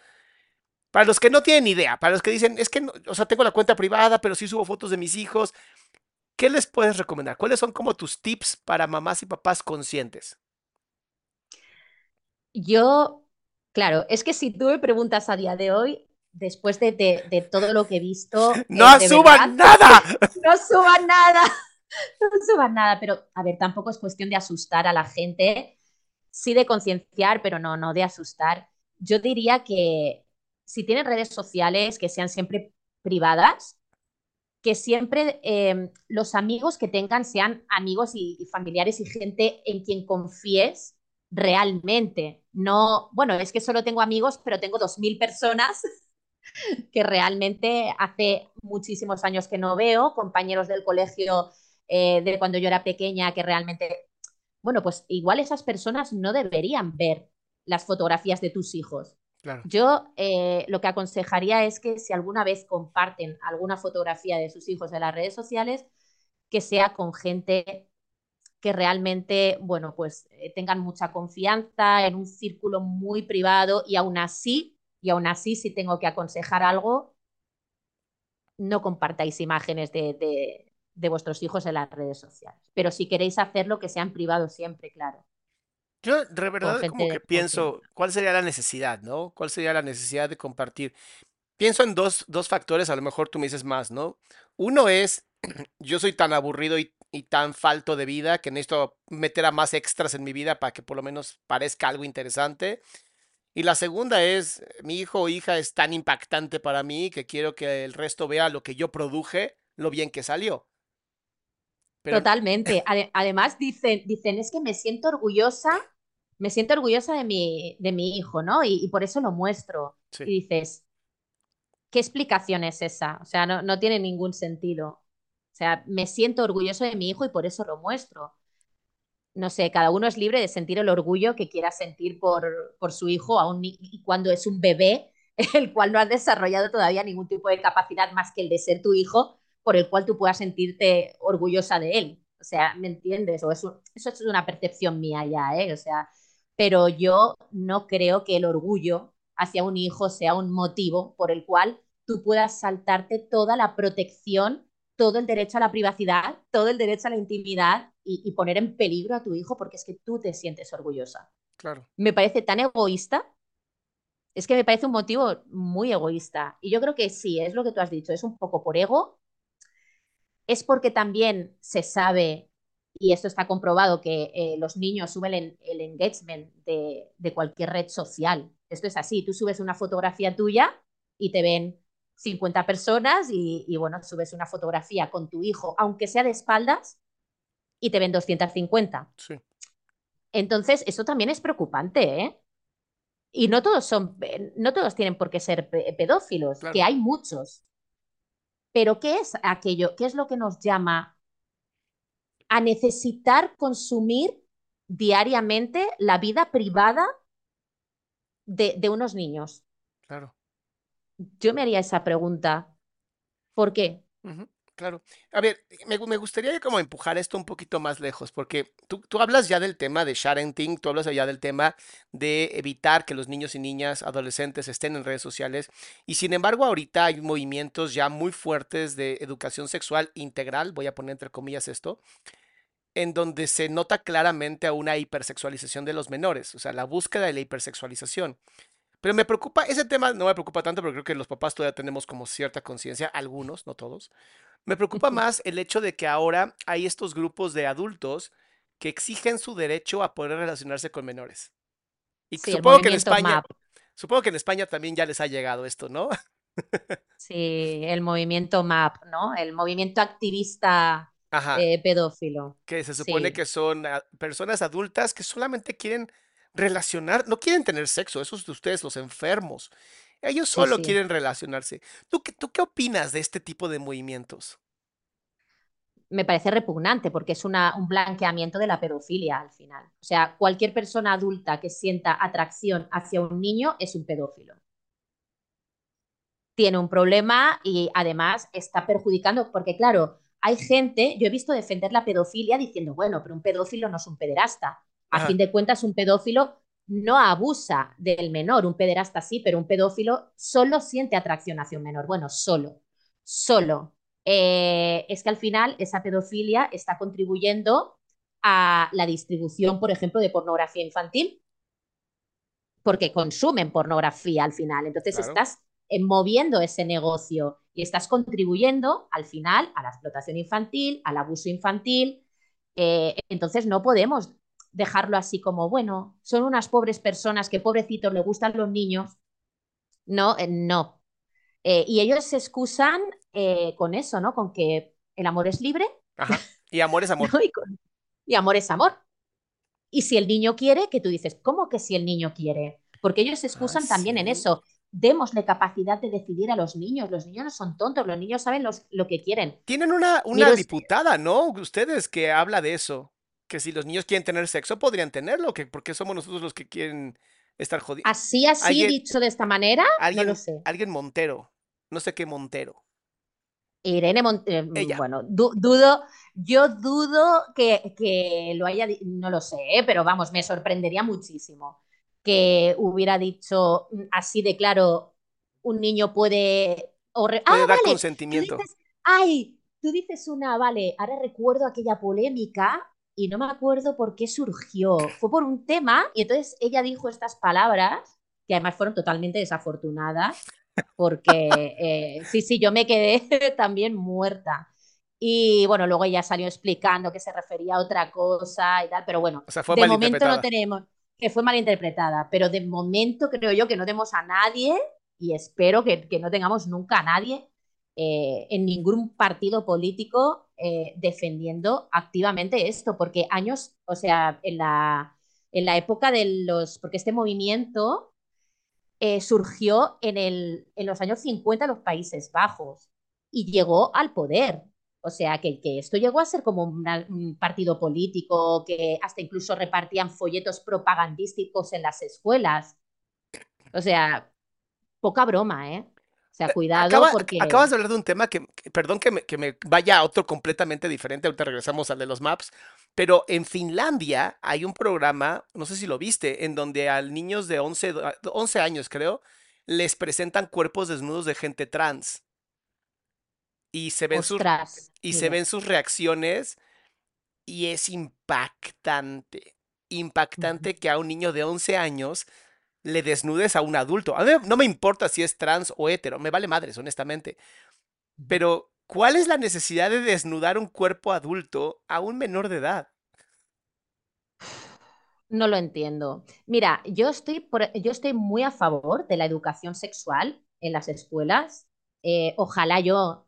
Para los que no tienen idea, para los que dicen, es que, o sea, tengo la cuenta privada, pero sí subo fotos de mis hijos, ¿qué les puedes recomendar? ¿Cuáles son como tus tips para mamás y papás conscientes? Yo, claro, es que si tú me preguntas a día de hoy, después de, todo lo que he visto... ¡No eh, suban nada! ¡No suban nada! No suban nada, pero a ver, tampoco es cuestión de asustar a la gente, sí de concienciar, pero no, no de asustar. Yo diría que si tienen redes sociales que sean siempre privadas, que siempre eh, los amigos que tengan sean amigos y, familiares y gente en quien confíes realmente. No, bueno, es que solo tengo amigos, pero tengo dos mil personas que realmente hace muchísimos años que no veo, compañeros del colegio eh, de cuando yo era pequeña que realmente, bueno, pues igual esas personas no deberían ver las fotografías de tus hijos. Yo eh, lo que aconsejaría es que si alguna vez comparten alguna fotografía de sus hijos en las redes sociales, que sea con gente que realmente, bueno, pues eh, tengan mucha confianza en un círculo muy privado y aún así, y aún así, si tengo que aconsejar algo, no compartáis imágenes de, de vuestros hijos en las redes sociales. Pero si queréis hacerlo, que sean privados siempre, claro. Yo de verdad como que pienso, ¿cuál sería la necesidad, no? ¿Cuál sería la necesidad de compartir? Pienso en dos, dos factores, a lo mejor tú me dices más, ¿no? Uno es, yo soy tan aburrido y, y tan falto de vida que necesito meter a más extras en mi vida para que por lo menos parezca algo interesante. Y la segunda es, mi hijo o hija es tan impactante para mí que quiero que el resto vea lo que yo produje, lo bien que salió. Totalmente. además dicen, dicen, es que me siento orgullosa, me siento orgullosa de mi, de mi hijo, ¿no? Y, por eso lo muestro. Y dices, ¿qué explicación es esa? O sea, no, no tiene ningún sentido. O sea, me siento orgulloso de mi hijo y por eso lo muestro. No sé, cada uno es libre de sentir el orgullo que quiera sentir por, por su hijo, aun y cuando es un bebé, el cual no ha desarrollado todavía ningún tipo de capacidad más que el de ser tu hijo, por el cual tú puedas sentirte orgullosa de él. O sea, ¿me entiendes? O eso, eso es una percepción mía ya, ¿eh? O sea, pero yo no creo que el orgullo hacia un hijo sea un motivo por el cual tú puedas saltarte toda la protección, todo el derecho a la privacidad, todo el derecho a la intimidad y, y poner en peligro a tu hijo porque es que tú te sientes orgullosa. Claro. Me parece tan egoísta es que me parece un motivo muy egoísta. Y yo creo que sí, es lo que tú has dicho, es un poco por ego, es porque también se sabe, y esto está comprobado, que eh, los niños suben el, engagement de, cualquier red social. Esto es así, tú subes una fotografía tuya y te ven 50 personas y, bueno, subes una fotografía con tu hijo, aunque sea de espaldas, y te ven 250. Sí. Entonces, eso también es preocupante, ¿eh? Y no todos son, no todos tienen por qué ser pedófilos, que hay muchos. Pero ¿qué es aquello? ¿Qué es lo que nos llama a necesitar consumir diariamente la vida privada de, unos niños? Claro. Yo me haría esa pregunta. ¿Por qué? Claro. A ver, me, gustaría como empujar esto un poquito más lejos, porque tú, hablas ya del tema de sharenting, tú hablas ya del tema de evitar que los niños y niñas, adolescentes estén en redes sociales, y sin embargo ahorita hay movimientos ya muy fuertes de educación sexual integral, voy a poner entre comillas esto, en donde se nota claramente una hipersexualización de los menores, o sea, la búsqueda de la hipersexualización. Pero me preocupa, ese tema no me preocupa tanto porque creo que los papás todavía tenemos como cierta conciencia, algunos, no todos, me preocupa más el hecho de que ahora hay estos grupos de adultos que exigen su derecho a poder relacionarse con menores. Y supongo que en España, supongo que en España también ya les ha llegado esto, ¿no? Sí, el movimiento MAP, ¿no? El movimiento activista eh, pedófilo. Que se supone que son personas adultas que solamente quieren relacionar, no quieren tener sexo, esos de ustedes los enfermos. Ellos solo quieren relacionarse. ¿Tú, ¿Tú qué opinas de este tipo de movimientos? me parece repugnante porque es una, un blanqueamiento de la pedofilia al final. O sea, cualquier persona adulta que sienta atracción hacia un niño es un pedófilo. Tiene un problema y además está perjudicando, porque claro, hay gente, yo he visto defender la pedofilia diciendo, bueno, pero un pedófilo no es un pederasta. A fin de cuentas, un pedófilo no abusa del menor, un pederasta sí, pero un pedófilo solo siente atracción hacia un menor. Bueno, solo, solo eh, es que al final esa pedofilia está contribuyendo a la distribución, por ejemplo, de pornografía infantil, porque consumen pornografía al final. Entonces estás eh, moviendo ese negocio y estás contribuyendo al final a la explotación infantil, al abuso infantil. Eh, entonces no podemos dejarlo así como, bueno, son unas pobres personas que pobrecitos le gustan los niños. No, no, eh, y ellos se excusan eh, con eso, ¿no? Con que el amor es libre. Ajá. Y amor es amor. y, amor es amor. Y si el niño quiere, que tú dices, ¿cómo que si el niño quiere? Porque ellos se excusan ah, también en eso. Démosle capacidad de decidir a los niños. Los niños no son tontos, los niños saben lo que quieren. Tienen una, una diputada, ¿no? Ustedes que habla de eso. Que si los niños quieren tener sexo, podrían tenerlo, que porque somos nosotros los que quieren estar jodidos. Así, así dicho de esta manera, alguien, no lo sé. Alguien Montero, no sé qué Montero. Irene Montero, mm, bueno, dudo, yo dudo que, que, lo haya, no lo sé, ¿eh? pero vamos, me sorprendería muchísimo que hubiera dicho mm, así de claro, un niño puede... puede ah, dar consentimiento. ay, tú dices una, vale, ahora recuerdo aquella polémica y no me acuerdo por qué surgió. Fue por un tema y entonces ella dijo estas palabras que además fueron totalmente desafortunadas porque eh, sí, sí, yo me quedé también muerta. Y bueno, luego ella salió explicando que se refería a otra cosa y tal, pero bueno, de momento no tenemos, que fue malinterpretada, pero de momento creo yo que no tenemos a nadie y espero que, que no tengamos nunca a nadie eh, en ningún partido político eh, defendiendo activamente esto, porque años, o sea, en la, en la época de los, porque este movimiento eh, surgió en, el, en los años 50 en los Países Bajos y llegó al poder. O sea, que, que esto llegó a ser como un partido político, que hasta incluso repartían folletos propagandísticos en las escuelas. O sea, poca broma, ¿eh? Sea, cuidado porque... Acabas de hablar de un tema que, perdón que me, que me, vaya a otro completamente diferente, ahorita regresamos al de los maps, pero en Finlandia hay un programa, no sé si lo viste, en donde a niños de 11, 11 años, creo, les presentan cuerpos desnudos de gente trans. Y se ven, sus, y se ven sus reacciones y es impactante, impactante que a un niño de 11 años le desnudes a un adulto. A mí no me importa si es trans o hetero, me vale madres, honestamente. Pero, ¿cuál es la necesidad de desnudar un cuerpo adulto a un menor de edad? No lo entiendo. Mira, yo estoy, yo estoy muy a favor de la educación sexual en las escuelas. Eh, ojalá yo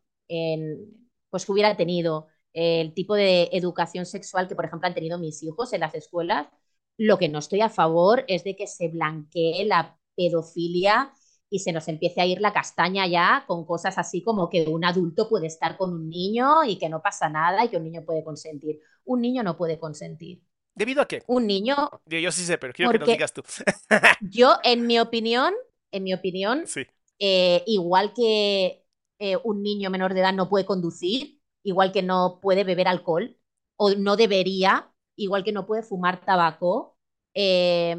pues hubiera tenido el tipo de educación sexual que, por ejemplo, han tenido mis hijos en las escuelas, lo que no estoy a favor es de que se blanquee la pedofilia y se nos empiece a ir la castaña ya con cosas así como que un adulto puede estar con un niño y que no pasa nada y que un niño puede consentir. Un niño no puede consentir. ¿Debido a qué? Un niño. Yo sí sé, pero quiero que nos digas tú. yo, en mi opinión, en mi opinión, eh, igual que eh, un niño menor de edad no puede conducir, igual que no puede beber alcohol, o no debería, igual que no puede fumar tabaco, eh,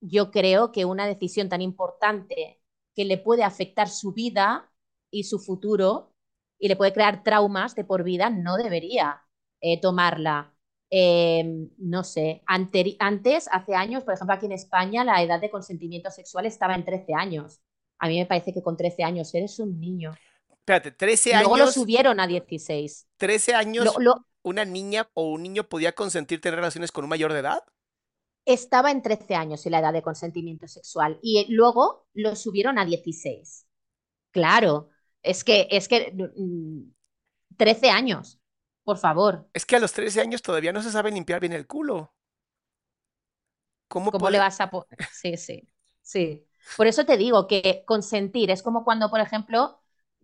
yo creo que una decisión tan importante que le puede afectar su vida y su futuro y le puede crear traumas de por vida, no debería eh, tomarla. Eh, no sé, antes, hace años, por ejemplo, aquí en España, la edad de consentimiento sexual estaba en 13 años. A mí me parece que con 13 años eres un niño. Espérate, 13 años. Luego lo subieron a 16. 13 años una niña o un niño podía consentir tener relaciones con un mayor de edad? Estaba en 13 años y la edad de consentimiento sexual y luego lo subieron a 16. Claro, es que, es que 13 mm, años, por favor. Es que a los 13 años todavía no se sabe limpiar bien el culo. ¿Cómo, ¿Cómo le vas a...? Sí, sí, sí. Por eso te digo que consentir es como cuando, por ejemplo,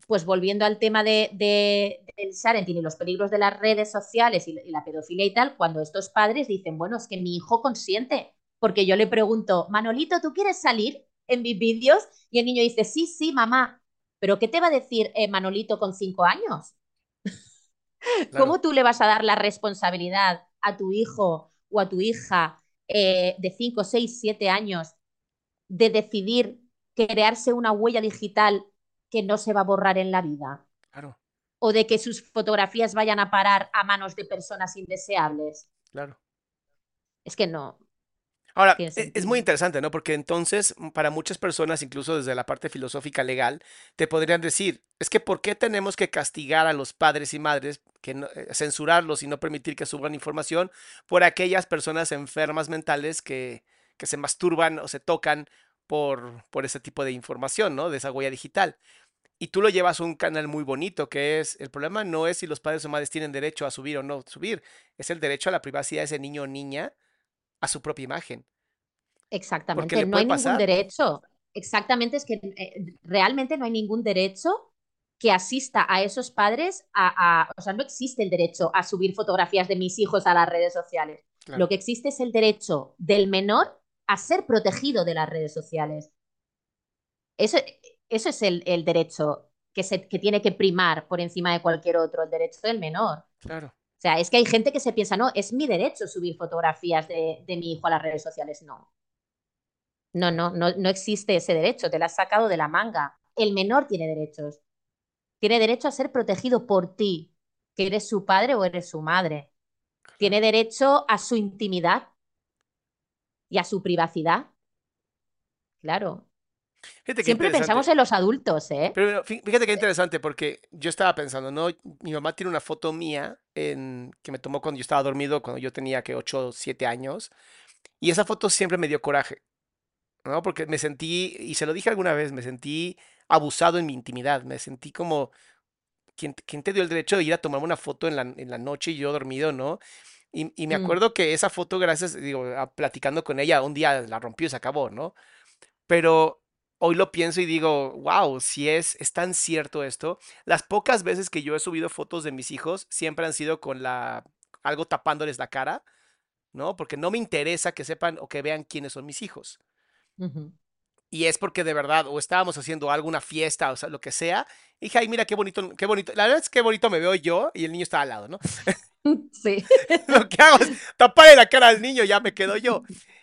pues volviendo al tema de, del sharing y los peligros de las redes sociales y, la pedofilia y tal, cuando estos padres dicen, bueno, es que mi hijo consiente, porque yo le pregunto, Manolito, ¿tú quieres salir en mis vídeos? Y el niño dice, sí, sí, mamá, pero ¿qué te va a decir eh, Manolito con cinco años? ¿Cómo tú le vas a dar la responsabilidad a tu hijo o a tu hija eh, de cinco, seis, siete años de decidir crearse una huella digital que no se va a borrar en la vida. O de que sus fotografías vayan a parar a manos de personas indeseables. Claro. Es que no. Ahora, e, es muy interesante, ¿no? Porque entonces, para muchas personas, incluso desde la parte filosófica legal, te podrían decir, es que ¿por qué tenemos que castigar a los padres y madres, que eh, censurarlos y no permitir que suban información por aquellas personas enfermas mentales que, que se masturban o se tocan por, por ese tipo de información, ¿no? De esa huella digital y tú lo llevas a un canal muy bonito, que es, el problema no es si los padres o madres tienen derecho a subir o no subir, es el derecho a la privacidad de ese niño o niña a su propia imagen. Exactamente, no hay ningún derecho. Exactamente, es que eh, realmente no hay ningún derecho que asista a esos padres a, o sea, no existe el derecho a subir fotografías de mis hijos a las redes sociales. Lo que existe es el derecho del menor a ser protegido de las redes sociales. Eso, eso es el, derecho que, se, que tiene que primar por encima de cualquier otro, el derecho del menor. Claro. O sea, es que hay gente que se piensa, no, es mi derecho subir fotografías de, mi hijo a las redes sociales. No. No, no, no, no existe ese derecho, te lo has sacado de la manga. El menor tiene derechos. Tiene derecho a ser protegido por ti, que eres su padre o eres su madre. Tiene derecho a su intimidad y a su privacidad. Claro, Siempre pensamos en los adultos, ¿eh? Pero fíjate qué interesante, porque yo estaba pensando, ¿no? Mi mamá tiene una foto mía en, que me tomó cuando yo estaba dormido, cuando yo tenía que 8 o 7 años, y esa foto siempre me dio coraje, ¿no? Porque me sentí, y se lo dije alguna vez, me sentí abusado en mi intimidad, me sentí como, ¿quién, te dio el derecho de ir a tomarme una foto en la, en la noche y yo dormido, ¿no? Y, y me mm. acuerdo que esa foto, gracias, digo, platicando con ella, un día la rompió y se acabó, ¿no? Pero hoy lo pienso y digo, wow, si es, es tan cierto esto. Las pocas veces que yo he subido fotos de mis hijos siempre han sido con la algo tapándoles la cara, ¿no? Porque no me interesa que sepan o que vean quiénes son mis hijos. Y es porque de verdad, o estábamos haciendo alguna fiesta, o sea, lo que sea, y dije, ay, mira qué bonito, qué bonito. La verdad es que qué bonito me veo yo y el niño está al lado, ¿no? Sí. lo que hago es taparle la cara al niño, ya me quedo yo.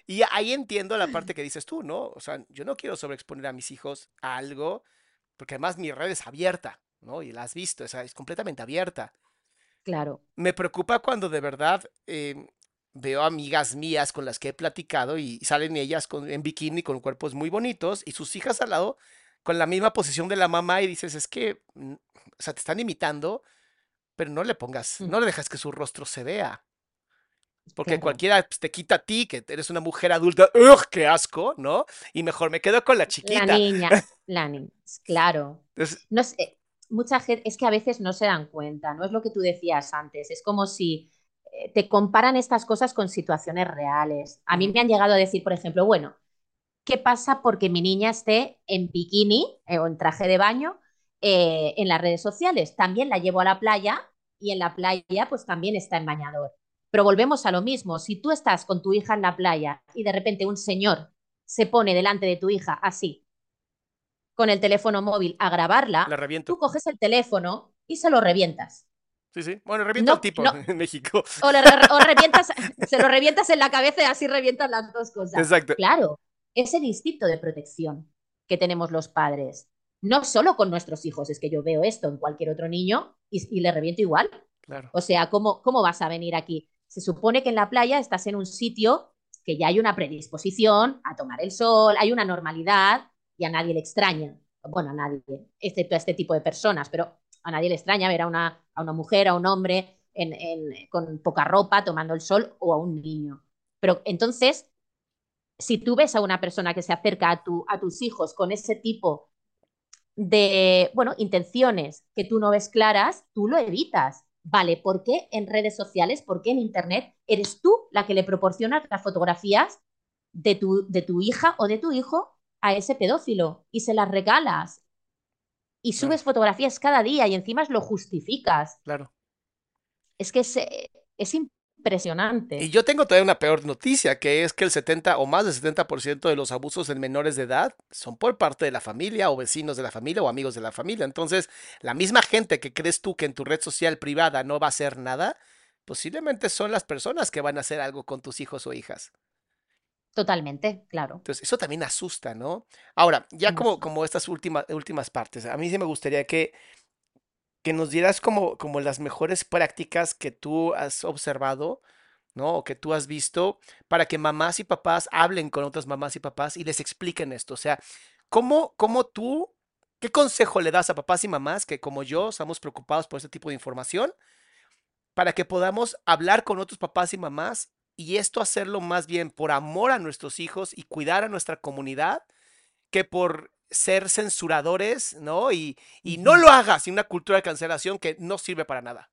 Y ahí entiendo la parte que dices tú, ¿no? O sea, yo no quiero sobreexponer a mis hijos a algo, porque además mi red es abierta, ¿no? Y la has visto, o sea, es completamente abierta. Claro. Me preocupa cuando de verdad eh, veo amigas mías con las que he platicado y salen ellas con, en bikini con cuerpos muy bonitos y sus hijas al lado con la misma posición de la mamá y dices, es que, mm, o sea, te están imitando, pero no le pongas, no le dejas que su rostro se vea. Porque cualquiera pues, te quita a ti, que eres una mujer adulta, ¡ugh! ¡Qué asco! ¿No? Y mejor me quedo con la chiquita. La niña, la niña, claro. no sé, mucha gente, es que a veces no se dan cuenta, no es lo que tú decías antes, es como si eh, te comparan estas cosas con situaciones reales. A mí me han llegado a decir, por ejemplo, bueno, ¿qué pasa porque mi niña esté en bikini eh, o en traje de baño eh, en las redes sociales? También la llevo a la playa y en la playa pues también está en bañador. Pero volvemos a lo mismo, si tú estás con tu hija en la playa y de repente un señor se pone delante de tu hija así, con el teléfono móvil a grabarla, tú coges el teléfono y se lo revientas. Sí, sí. Bueno, revienta al tipo en México. O, revientas, se lo revientas en la cabeza y así revientas las dos cosas. Exacto. Claro, es el instinto de protección que tenemos los padres. No solo con nuestros hijos, es que yo veo esto en cualquier otro niño y, y le reviento igual. Claro. O sea, ¿cómo, ¿cómo vas a venir aquí? Se supone que en la playa estás en un sitio que ya hay una predisposición a tomar el sol, hay una normalidad y a nadie le extraña. Bueno, a nadie, excepto a este tipo de personas, pero a nadie le extraña ver a una, a una mujer, a un hombre con poca ropa tomando el sol o a un niño. Pero entonces, si tú ves a una persona que se acerca a, tu, a tus hijos con ese tipo de, bueno, intenciones que tú no ves claras, tú lo evitas. Vale, ¿por qué en redes sociales, por qué en Internet eres tú la que le proporciona las fotografías de tu, de tu hija o de tu hijo a ese pedófilo y se las regalas y subes fotografías cada día y encima lo justificas. Claro. Es que es, es impresionante. Y yo tengo todavía una peor noticia, que es que el 70 o más del 70% de los abusos en menores de edad son por parte de la familia o vecinos de la familia o amigos de la familia. Entonces, la misma gente que crees tú que en tu red social privada no va a hacer nada, posiblemente son las personas que van a hacer algo con tus hijos o hijas. Totalmente, claro. Entonces, eso también asusta, ¿no? Ahora, ya como, como estas últimas, últimas partes, a mí sí me gustaría que, que nos dieras como, como las mejores prácticas que tú has observado, ¿no? O que tú has visto para que mamás y papás hablen con otras mamás y papás y les expliquen esto. O sea, ¿cómo, cómo tú, qué consejo le das a papás y mamás que como yo estamos preocupados por este tipo de información? para que podamos hablar con otros papás y mamás y esto hacerlo más bien por amor a nuestros hijos y cuidar a nuestra comunidad que por ser censuradores, ¿no? Y, no lo hagas sin una cultura de cancelación que no sirve para nada.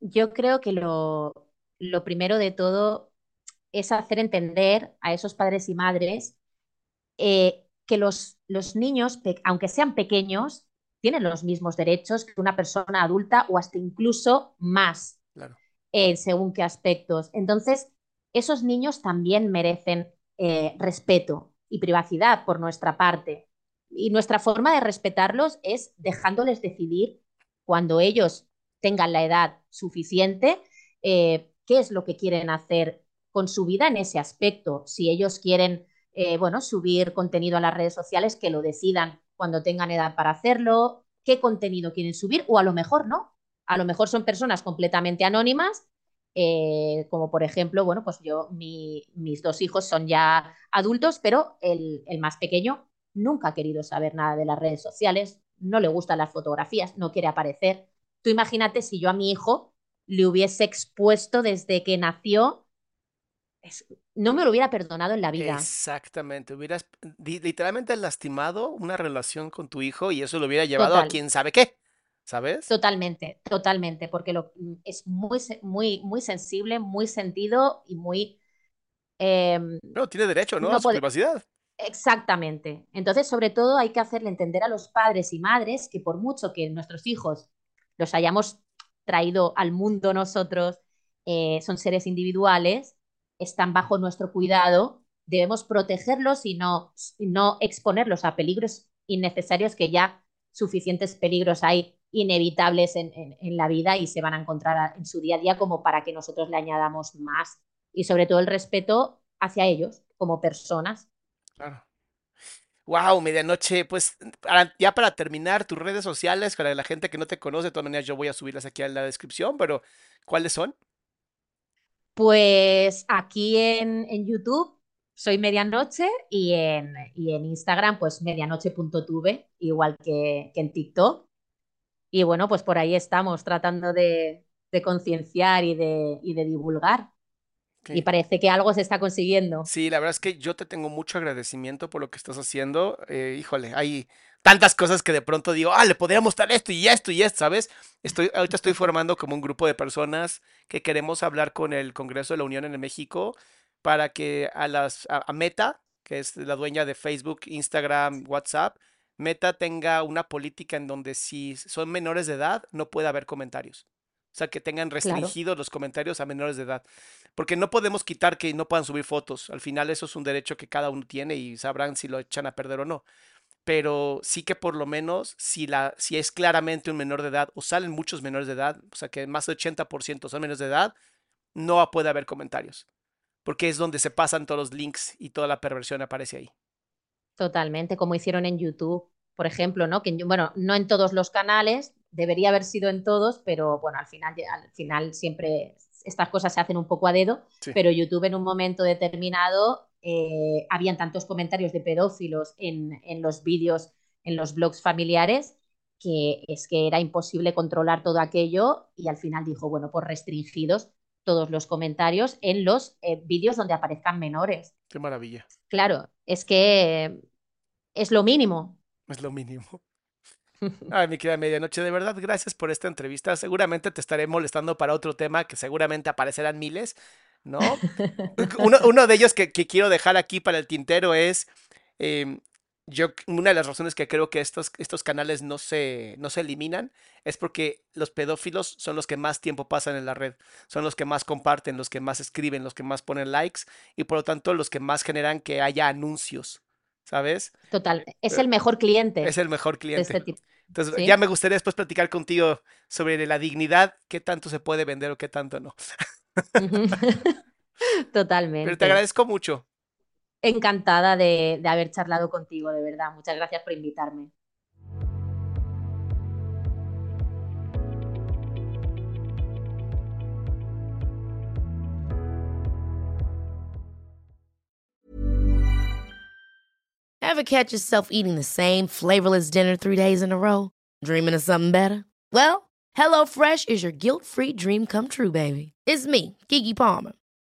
Yo creo que lo, primero de todo es hacer entender a esos padres y madres eh, que los, los niños, aunque sean pequeños, tienen los mismos derechos que una persona adulta o hasta incluso más, eh, según qué aspectos. Entonces, esos niños también merecen eh, respeto y privacidad por nuestra parte. Y nuestra forma de respetarlos es dejándoles decidir cuando ellos tengan la edad suficiente eh, qué es lo que quieren hacer con su vida en ese aspecto. Si ellos quieren, bueno, subir contenido a las redes sociales, que lo decidan cuando tengan edad para hacerlo, qué contenido quieren subir o a lo mejor no. A lo mejor son personas completamente anónimas, eh, como por ejemplo, bueno, pues yo, mis dos hijos son ya adultos, pero el, más pequeño nunca ha querido saber nada de las redes sociales, no le gustan las fotografías, no quiere aparecer. Tú imagínate si yo a mi hijo le hubiese expuesto desde que nació no me lo hubiera perdonado en la vida. Exactamente, hubieras literalmente lastimado una relación con tu hijo y eso lo hubiera llevado a quién sabe qué, ¿sabes? Totalmente, totalmente, porque lo, es muy, muy, muy sensible, muy sentido y muy... No, tiene derecho, ¿no? a su privacidad. Exactamente. Entonces, sobre todo, hay que hacerle entender a los padres y madres que por mucho que nuestros hijos los hayamos traído al mundo nosotros, eh, son seres individuales están bajo nuestro cuidado, debemos protegerlos y no, no exponerlos a peligros innecesarios que ya suficientes peligros hay inevitables en, la vida y se van a encontrar en su día a día como para que nosotros le añadamos más y sobre todo el respeto hacia ellos como personas. Claro. Wow, medianoche. Pues ya para terminar, tus redes sociales, para la gente que no te conoce, de todas maneras yo voy a subirlas aquí en la descripción, pero ¿cuáles son? Pues aquí en, YouTube soy Medianoche y en, en Instagram pues medianoche.tube, igual que, en TikTok. Y bueno, pues por ahí estamos tratando de, concienciar y de, y de divulgar. Y parece que algo se está consiguiendo. Sí, la verdad es que yo te tengo mucho agradecimiento por lo que estás haciendo. Eh, híjole, hay tantas cosas que de pronto digo, ah, le podríamos dar esto y esto y esto, ¿sabes? Estoy, ahorita estoy formando como un grupo de personas que queremos hablar con el Congreso de la Unión en México para que a las a Meta, que es la dueña de Facebook, Instagram, WhatsApp, Meta tenga una política en donde si son menores de edad no puede haber comentarios. O sea, que tengan restringidos los comentarios a menores de edad. Porque no podemos quitar que no puedan subir fotos. Al final eso es un derecho que cada uno tiene y sabrán si lo echan a perder o no. Pero sí que por lo menos si, la, si es claramente un menor de edad o salen muchos menores de edad, o sea que más del 80% son menores de edad, no puede haber comentarios. Porque es donde se pasan todos los links y toda la perversión aparece ahí. Totalmente, como hicieron en YouTube, por ejemplo, ¿no? Que bueno, no en todos los canales, debería haber sido en todos, pero bueno, al final, al final siempre estas cosas se hacen un poco a dedo, pero YouTube en un momento determinado eh, habían tantos comentarios de pedófilos en, los vídeos, en los blogs familiares, que es que era imposible controlar todo aquello y al final dijo, bueno, pues restringidos todos los comentarios en los eh, vídeos donde aparezcan menores. Qué maravilla. Claro, es que es lo mínimo. Es lo mínimo. Ay, mi querida medianoche, de verdad, gracias por esta entrevista. Seguramente te estaré molestando para otro tema que seguramente aparecerán miles. ¿no? Uno, de ellos que, quiero dejar aquí para el tintero es, em, yo, una de las razones que creo que estos, estos canales no se, no se eliminan es porque los pedófilos son los que más tiempo pasan en la red, son los que más comparten, los que más escriben, los que más ponen likes y por lo tanto los que más generan que haya anuncios, ¿sabes? Total, es el mejor cliente. Es el mejor cliente. Este Entonces, ya me gustaría después platicar contigo sobre la dignidad, qué tanto se puede vender o qué tanto no. Totalmente. Pero te agradezco mucho. Encantada de, de haber charlado contigo, de verdad. Muchas gracias por invitarme. Ever catch yourself eating the same flavorless dinner three days in a row? Dreaming of something better? Well, HelloFresh is your guilt-free dream come true, baby. It's me, Kiki Palmer.